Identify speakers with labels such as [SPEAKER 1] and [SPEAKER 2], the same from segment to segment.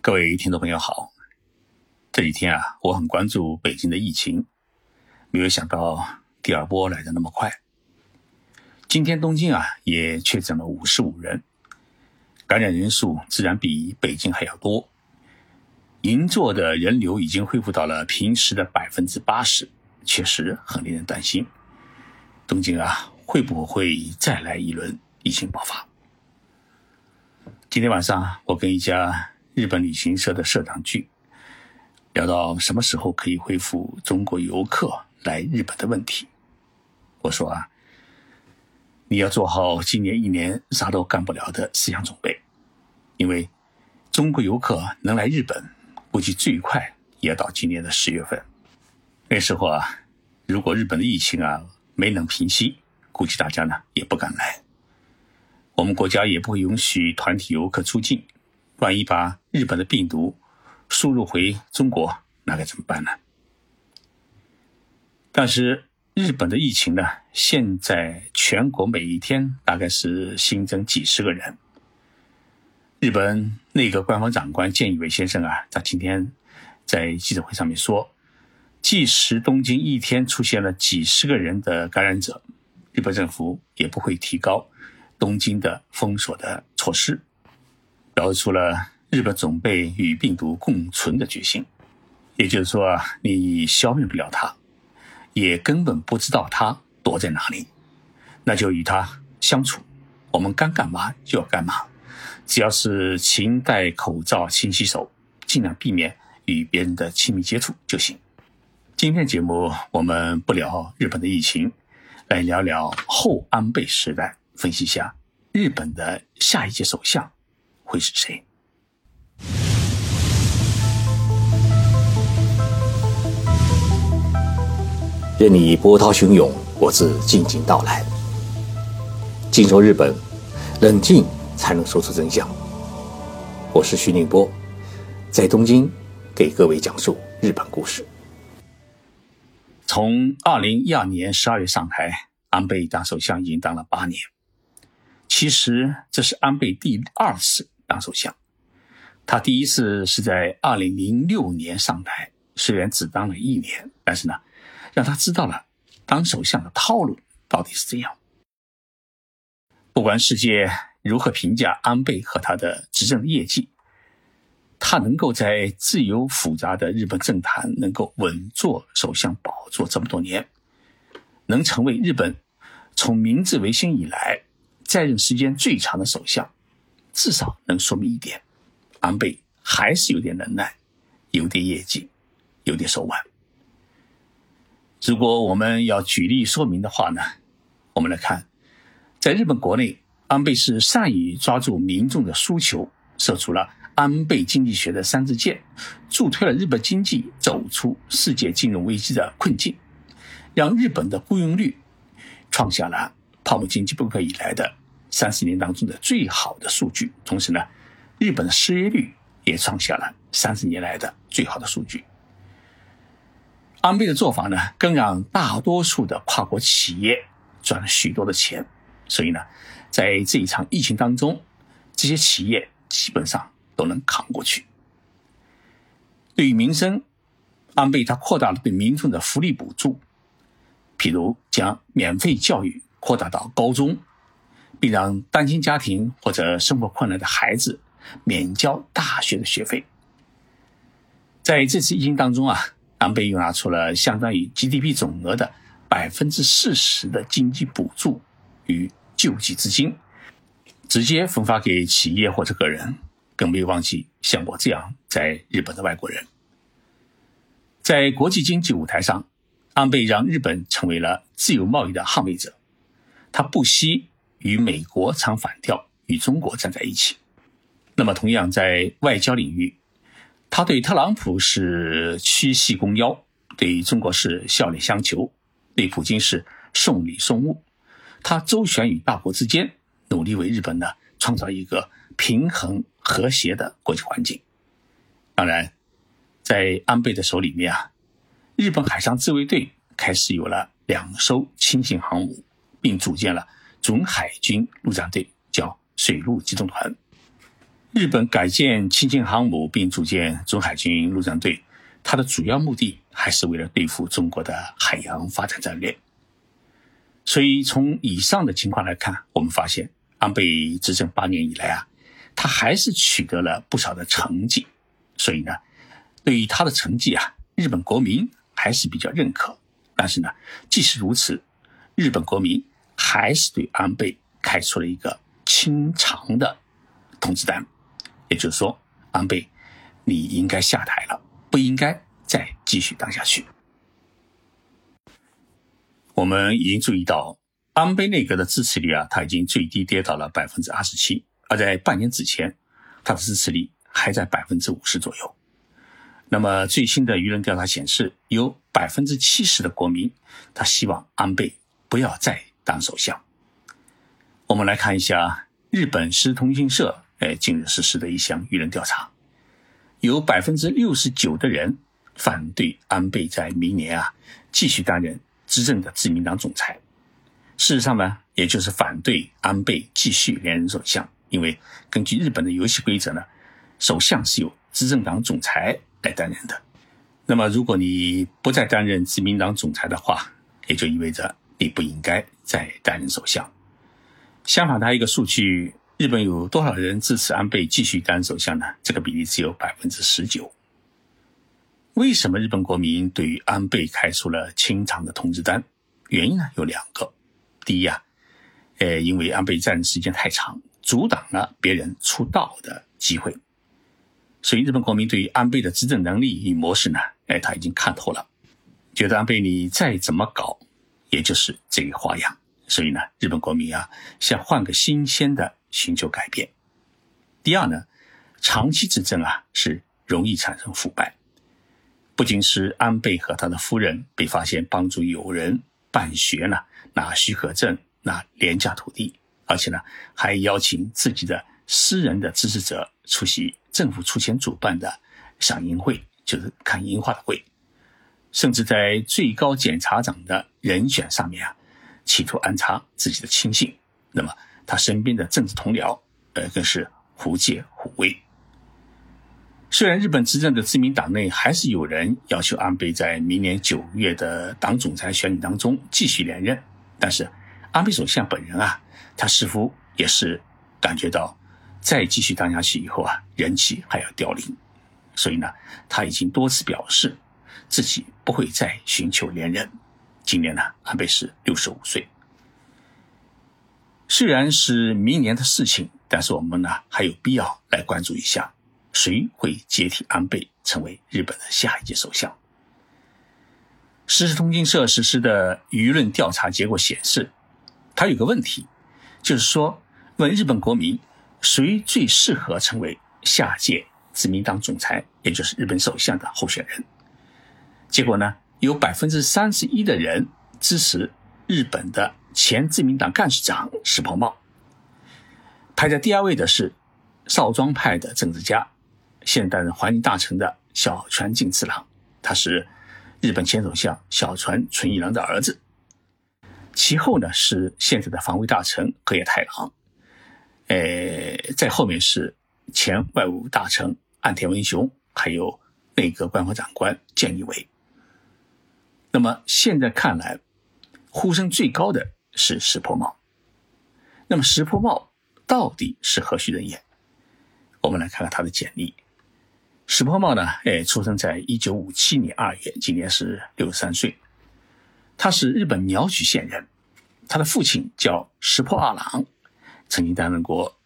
[SPEAKER 1] 各位听众朋友好，这几天啊，我很关注北京的疫情，没有想到第二波来的那么快。今天东京啊也确诊了五十五人，感染人数自然比北京还要多。银座的人流已经恢复到了平时的百分之八十，确实很令人担心。东京啊，会不会再来一轮疫情爆发？今天晚上我跟一家。日本旅行社的社长聚，聊到什么时候可以恢复中国游客来日本的问题。我说啊，你要做好今年一年啥都干不了的思想准备，因为中国游客能来日本，估计最快也要到今年的十月份。那时候啊，如果日本的疫情啊没能平息，估计大家呢也不敢来，我们国家也不会允许团体游客出境。万一把日本的病毒输入回中国，那该怎么办呢？但是日本的疫情呢？现在全国每一天大概是新增几十个人。日本内阁官方长官菅义伟先生啊，他今天在记者会上面说，即使东京一天出现了几十个人的感染者，日本政府也不会提高东京的封锁的措施。表示出了日本准备与病毒共存的决心，也就是说，你消灭不了它，也根本不知道它躲在哪里，那就与它相处。我们该干嘛就要干嘛，只要是勤戴口罩、勤洗手，尽量避免与别人的亲密接触就行。今天节目我们不聊日本的疫情，来聊聊后安倍时代，分析一下日本的下一届首相。会是谁？
[SPEAKER 2] 任你波涛汹涌，我自静静到来。静说日本，冷静才能说出真相。我是徐宁波，在东京给各位讲述日本故事。
[SPEAKER 1] 从二零一二年十二月上台，安倍当首相已经当了八年。其实这是安倍第二次。当首相，他第一次是在二零零六年上台，虽然只当了一年，但是呢，让他知道了当首相的套路到底是怎样。不管世界如何评价安倍和他的执政业绩，他能够在自由复杂的日本政坛能够稳坐首相宝座这么多年，能成为日本从明治维新以来在任时间最长的首相。至少能说明一点，安倍还是有点能耐，有点业绩，有点手腕。如果我们要举例说明的话呢，我们来看，在日本国内，安倍是善于抓住民众的诉求，射出了安倍经济学的三支箭，助推了日本经济走出世界金融危机的困境，让日本的雇佣率创下了泡沫经济崩溃以来的。三十年当中的最好的数据，同时呢，日本失业率也创下了三十年来的最好的数据。安倍的做法呢，更让大多数的跨国企业赚了许多的钱，所以呢，在这一场疫情当中，这些企业基本上都能扛过去。对于民生，安倍他扩大了对民众的福利补助，譬如将免费教育扩大到高中。并让单亲家庭或者生活困难的孩子免交大学的学费。在这次疫情当中啊，安倍又拿出了相当于 GDP 总额的百分之四十的经济补助与救济资金，直接分发给企业或者个人，更没有忘记像我这样在日本的外国人。在国际经济舞台上，安倍让日本成为了自由贸易的捍卫者，他不惜。与美国唱反调，与中国站在一起。那么，同样在外交领域，他对特朗普是屈膝弓腰，对中国是笑脸相求，对普京是送礼送物。他周旋于大国之间，努力为日本呢创造一个平衡和谐的国际环境。当然，在安倍的手里面啊，日本海上自卫队开始有了两艘轻型航母，并组建了。准海军陆战队叫水陆机动团，日本改建轻型航母并组建中海军陆战队，它的主要目的还是为了对付中国的海洋发展战略。所以从以上的情况来看，我们发现安倍执政八年以来啊，他还是取得了不少的成绩。所以呢，对于他的成绩啊，日本国民还是比较认可。但是呢，即使如此，日本国民还是对安倍开出了一个清偿的通知单，也就是说，安倍，你应该下台了，不应该再继续当下去。我们已经注意到，安倍内阁的支持率啊，它已经最低跌到了百分之二十七，而在半年之前，它的支持率还在百分之五十左右。那么最新的舆论调查显示，有百分之七十的国民他希望安倍不要再当首相。我们来看一下日本时通讯社哎近日实施的一项舆论调查，有百分之六十九的人反对安倍在明年啊继续担任。执政的自民党总裁，事实上呢，也就是反对安倍继续连任首相，因为根据日本的游戏规则呢，首相是由执政党总裁来担任的。那么，如果你不再担任自民党总裁的话，也就意味着你不应该再担任首相。相反，他一个数据，日本有多少人支持安倍继续担任首相呢？这个比例只有百分之十九。为什么日本国民对于安倍开出了清偿的通知单？原因呢有两个。第一啊，呃，因为安倍在任时间太长，阻挡了别人出道的机会，所以日本国民对于安倍的执政能力与模式呢，哎，他已经看透了，觉得安倍你再怎么搞，也就是这个花样。所以呢，日本国民啊，想换个新鲜的寻求改变。第二呢，长期执政啊是容易产生腐败。不仅是安倍和他的夫人被发现帮助友人办学呢，拿许可证、拿廉价土地，而且呢，还邀请自己的私人的支持者出席政府出钱主办的赏樱会，就是看樱花的会，甚至在最高检察长的人选上面啊，企图安插自己的亲信。那么他身边的政治同僚，呃，更是狐借虎威。虽然日本执政的自民党内还是有人要求安倍在明年九月的党总裁选举当中继续连任，但是安倍首相本人啊，他似乎也是感觉到再继续当下去以后啊，人气还要凋零，所以呢，他已经多次表示自己不会再寻求连任。今年呢，安倍是六十五岁，虽然是明年的事情，但是我们呢还有必要来关注一下。谁会接替安倍成为日本的下一届首相？时事通讯社实施的舆论调查结果显示，他有个问题，就是说问日本国民谁最适合成为下届自民党总裁，也就是日本首相的候选人。结果呢，有百分之三十一的人支持日本的前自民党干事长石破茂，排在第二位的是少庄派的政治家。现担任环境大臣的小泉进次郎，他是日本前首相小泉纯一郎的儿子。其后呢是现在的防卫大臣河野太郎，呃，在后面是前外务大臣岸田文雄，还有内阁官房长官菅义伟。那么现在看来，呼声最高的是石破茂。那么石破茂到底是何许人也？我们来看看他的简历。石破茂呢？哎，出生在一九五七年二月，今年是六十三岁。他是日本鸟取县人，他的父亲叫石破二郎，曾经担任过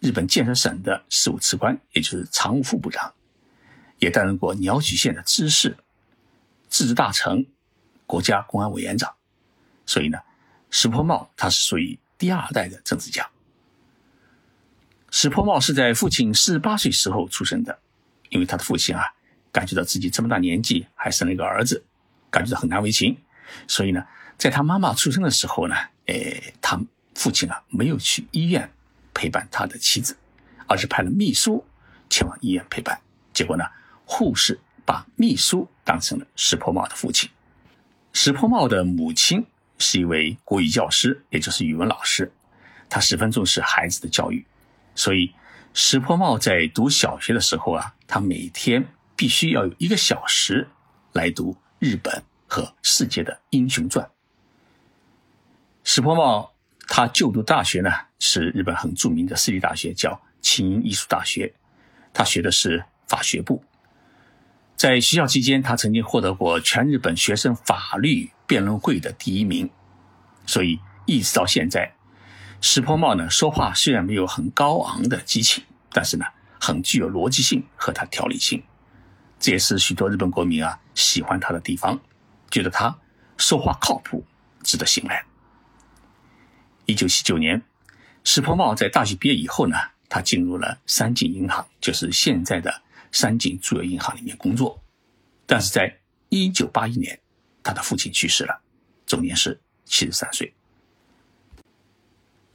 [SPEAKER 1] 日本建设省的事务次官，也就是常务副部长，也担任过鸟取县的知事、自治大臣、国家公安委员长。所以呢，石破茂他是属于第二代的政治家。石破茂是在父亲四十八岁时候出生的。因为他的父亲啊，感觉到自己这么大年纪还生了一个儿子，感觉到很难为情，所以呢，在他妈妈出生的时候呢，诶，他父亲啊没有去医院陪伴他的妻子，而是派了秘书前往医院陪伴。结果呢，护士把秘书当成了石破茂的父亲。石破茂的母亲是一位国语教师，也就是语文老师，他十分重视孩子的教育，所以。石破茂在读小学的时候啊，他每天必须要有一个小时来读日本和世界的英雄传。石破茂他就读大学呢，是日本很著名的私立大学，叫庆应艺术大学，他学的是法学部。在学校期间，他曾经获得过全日本学生法律辩论会的第一名，所以一直到现在，石破茂呢说话虽然没有很高昂的激情，但是呢很具有逻辑性和他条理性，这也是许多日本国民啊喜欢他的地方，觉得他说话靠谱，值得信赖。一九七九年，石破茂在大学毕业以后呢，他进入了三井银行，就是现在的。三井住友银行里面工作，但是在一九八一年，他的父亲去世了，终年是七十三岁。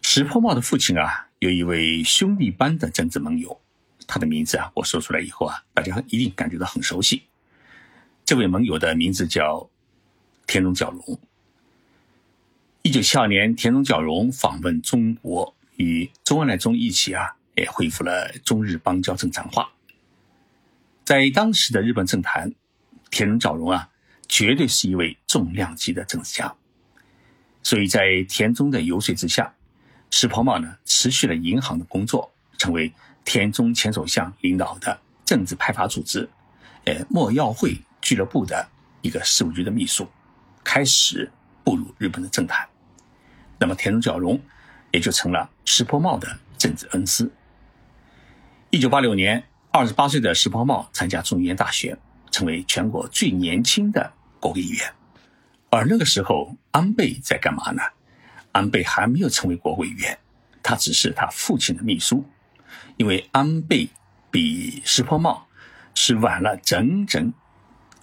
[SPEAKER 1] 石破茂的父亲啊，有一位兄弟般的政治盟友，他的名字啊，我说出来以后啊，大家一定感觉到很熟悉。这位盟友的名字叫田中角荣。一九七二年，田中角荣访问中国，与周恩来总理一起啊，也恢复了中日邦交正常化。在当时的日本政坛，田中角荣啊，绝对是一位重量级的政治家。所以在田中的游说之下，石破茂呢持续了银行的工作，成为田中前首相领导的政治派阀组织——呃莫要会俱乐部的一个事务局的秘书，开始步入日本的政坛。那么田中角荣也就成了石破茂的政治恩师。一九八六年。二十八岁的石破茂参加中原大选，成为全国最年轻的国会议员。而那个时候，安倍在干嘛呢？安倍还没有成为国会议员，他只是他父亲的秘书。因为安倍比石破茂是晚了整整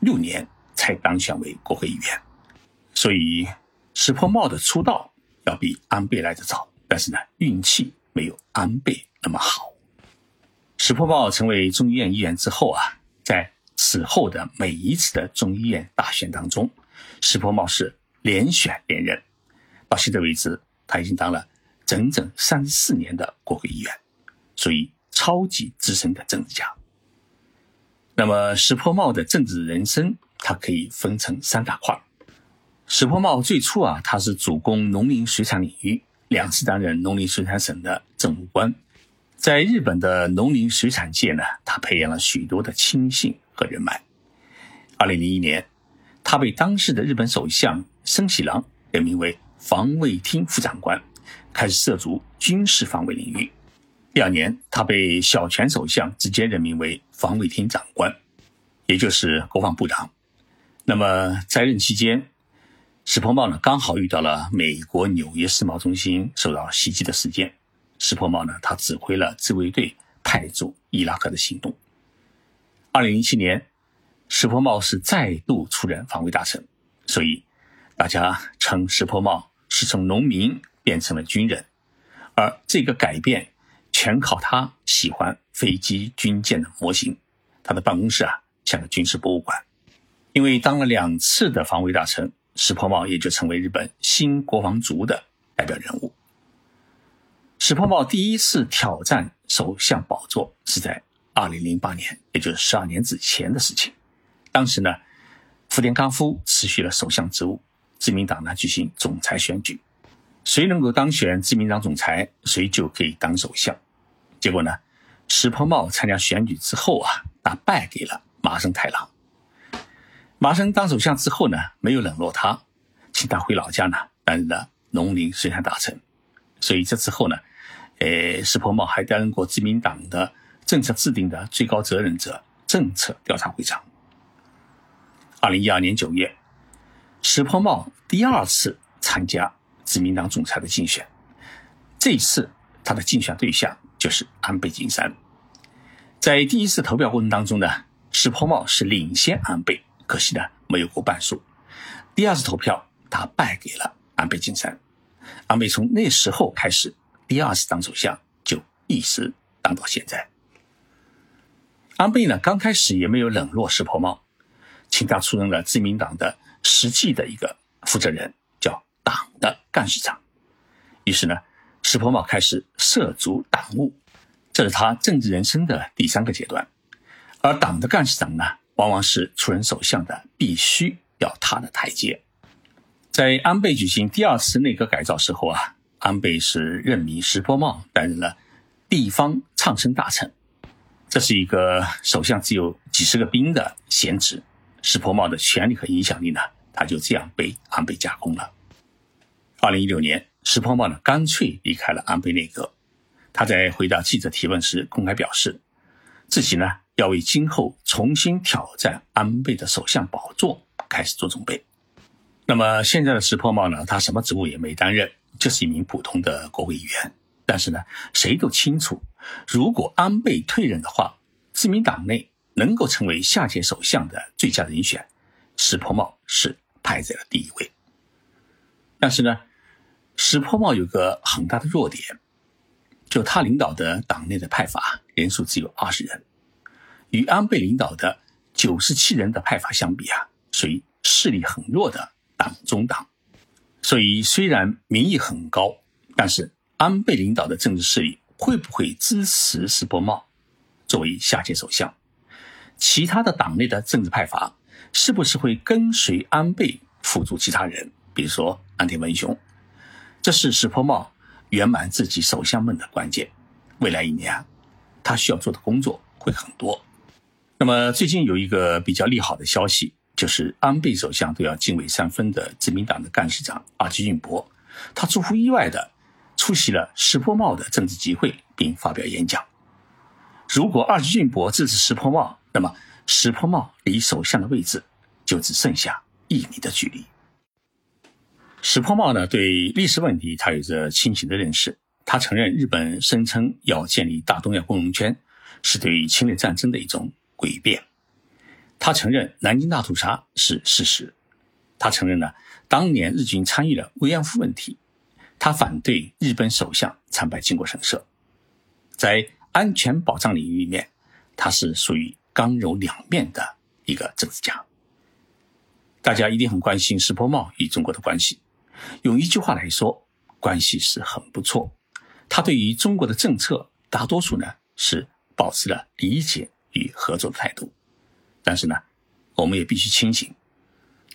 [SPEAKER 1] 六年才当选为国会议员，所以石破茂的出道要比安倍来得早。但是呢，运气没有安倍那么好。石破茂成为众议院议员之后啊，在此后的每一次的众议院大选当中，石破茂是连选连任，到现在为止，他已经当了整整三十四年的国会议员，属于超级资深的政治家。那么，石破茂的政治人生，他可以分成三大块。石破茂最初啊，他是主攻农林水产领域，两次担任农林水产省的政务官。在日本的农林水产界呢，他培养了许多的亲信和人脉。二零零一年，他被当时的日本首相森喜朗任命为防卫厅副长官，开始涉足军事防卫领域。第二年，他被小泉首相直接任命为防卫厅长官，也就是国防部长。那么在任期间，石破茂呢刚好遇到了美国纽约世贸中心受到袭击的事件。石破茂呢，他指挥了自卫队派驻伊拉克的行动。二零零七年，石破茂是再度出任防卫大臣，所以大家称石破茂是从农民变成了军人，而这个改变全靠他喜欢飞机军舰的模型。他的办公室啊，像个军事博物馆。因为当了两次的防卫大臣，石破茂也就成为日本新国防族的代表人物。石破茂第一次挑战首相宝座是在二零零八年，也就是十二年之前的事情。当时呢，福田康夫辞去了首相职务，自民党呢举行总裁选举，谁能够当选自民党总裁，谁就可以当首相。结果呢，石破茂参加选举之后啊，他败给了麻生太郎。麻生当首相之后呢，没有冷落他，请他回老家呢担任了农林水产大臣。所以这之后呢。呃，石破茂还担任过自民党的政策制定的最高责任者、政策调查会长。二零一二年九月，石破茂第二次参加自民党总裁的竞选，这一次他的竞选对象就是安倍晋三。在第一次投票过程当中呢，石破茂是领先安倍，可惜呢没有过半数。第二次投票，他败给了安倍晋三。安倍从那时候开始。第二次当首相就一直当到现在。安倍呢，刚开始也没有冷落石破茂，请他出任了自民党的实际的一个负责人，叫党的干事长。于是呢，石破茂开始涉足党务，这是他政治人生的第三个阶段。而党的干事长呢，往往是出任首相的必须要踏的台阶。在安倍举行第二次内阁改造时候啊，安倍是任命石破茂担任了地方唱声大臣，这是一个首相只有几十个兵的闲职。石破茂的权力和影响力呢，他就这样被安倍架空了。二零一六年，石破茂呢干脆离开了安倍内阁。他在回答记者提问时公开表示，自己呢要为今后重新挑战安倍的首相宝座开始做准备。那么现在的石破茂呢，他什么职务也没担任，就是一名普通的国会议员。但是呢，谁都清楚，如果安倍退任的话，自民党内能够成为下届首相的最佳人选，石破茂是排在了第一位。但是呢，石破茂有个很大的弱点，就他领导的党内的派阀人数只有二十人，与安倍领导的九十七人的派阀相比啊，属于势力很弱的党中党。所以虽然民意很高，但是安倍领导的政治势力会不会支持石破茂作为下届首相？其他的党内的政治派阀是不是会跟随安倍辅助其他人？比如说安田文雄，这是石破茂圆满自己首相梦的关键。未来一年，他需要做的工作会很多。那么最近有一个比较利好的消息，就是安倍首相都要敬畏三分的自民党的干事长阿基俊博，他出乎意外的出席了石破茂的政治集会，并发表演讲。如果二基俊博支持石破茂，那么石破茂离首相的位置就只剩下一米的距离。石破茂呢，对历史问题他有着清醒的认识。他承认日本声称要建立大东亚共荣圈是对侵略战争的一种诡辩。他承认南京大屠杀是事实。他承认呢，当年日军参与了慰安妇问题。他反对日本首相参拜靖国神社。在安全保障领域里面，他是属于刚柔两面的一个政治家。大家一定很关心石破茂与中国的关系。用一句话来说，关系是很不错。他对于中国的政策，大多数呢是保持了理解与合作的态度。但是呢，我们也必须清醒，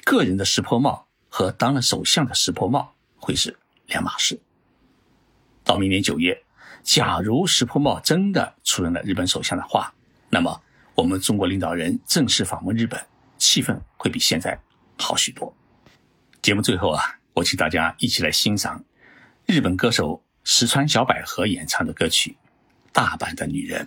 [SPEAKER 1] 个人的石破茂和当了首相的石破茂会是两码事。到明年九月，假如石破茂真的出任了日本首相的话，那么我们中国领导人正式访问日本，气氛会比现在好许多。节目最后啊。我请大家一起来欣赏日本歌手石川小百合演唱的歌曲《大阪的女人》。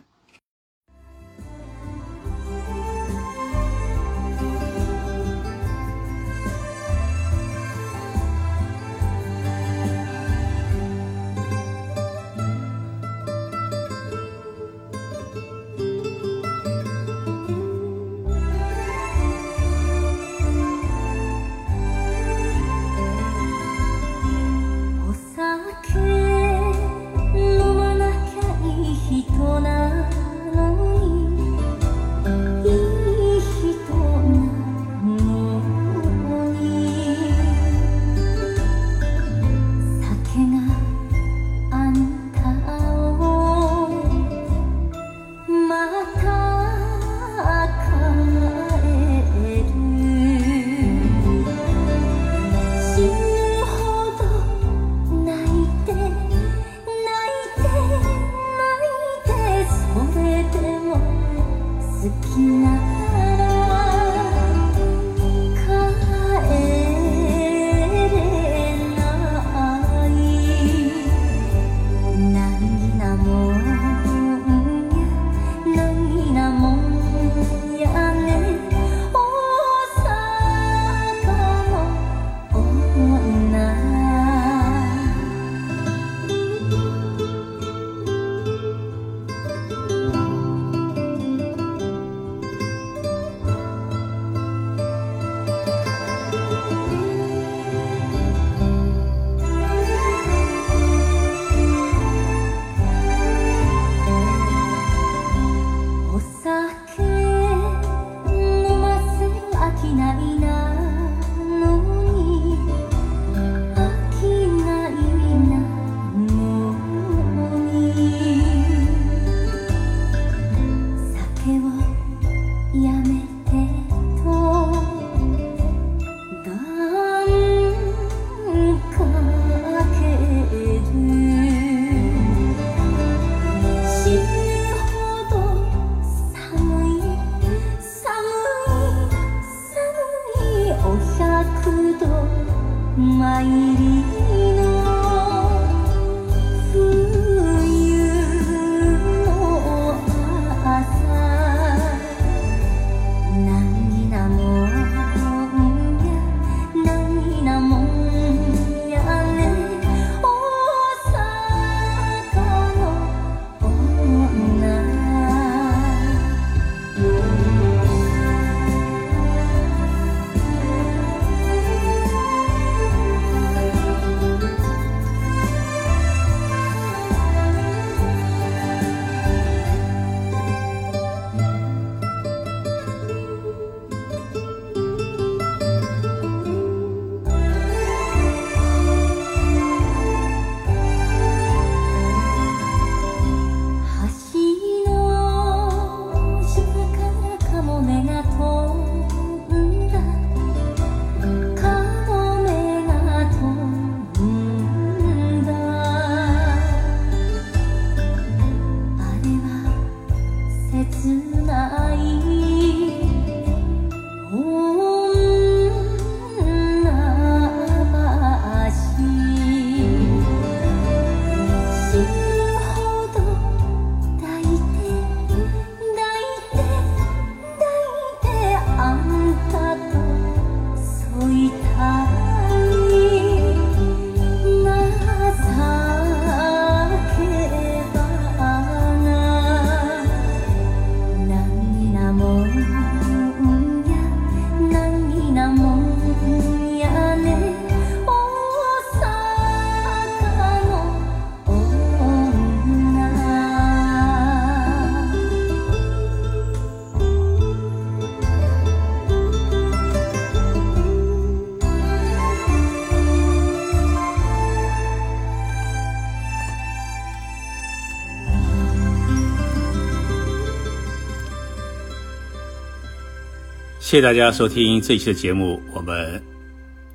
[SPEAKER 1] 谢谢大家收听这一期的节目，我们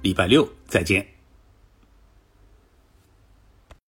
[SPEAKER 1] 礼拜六再见。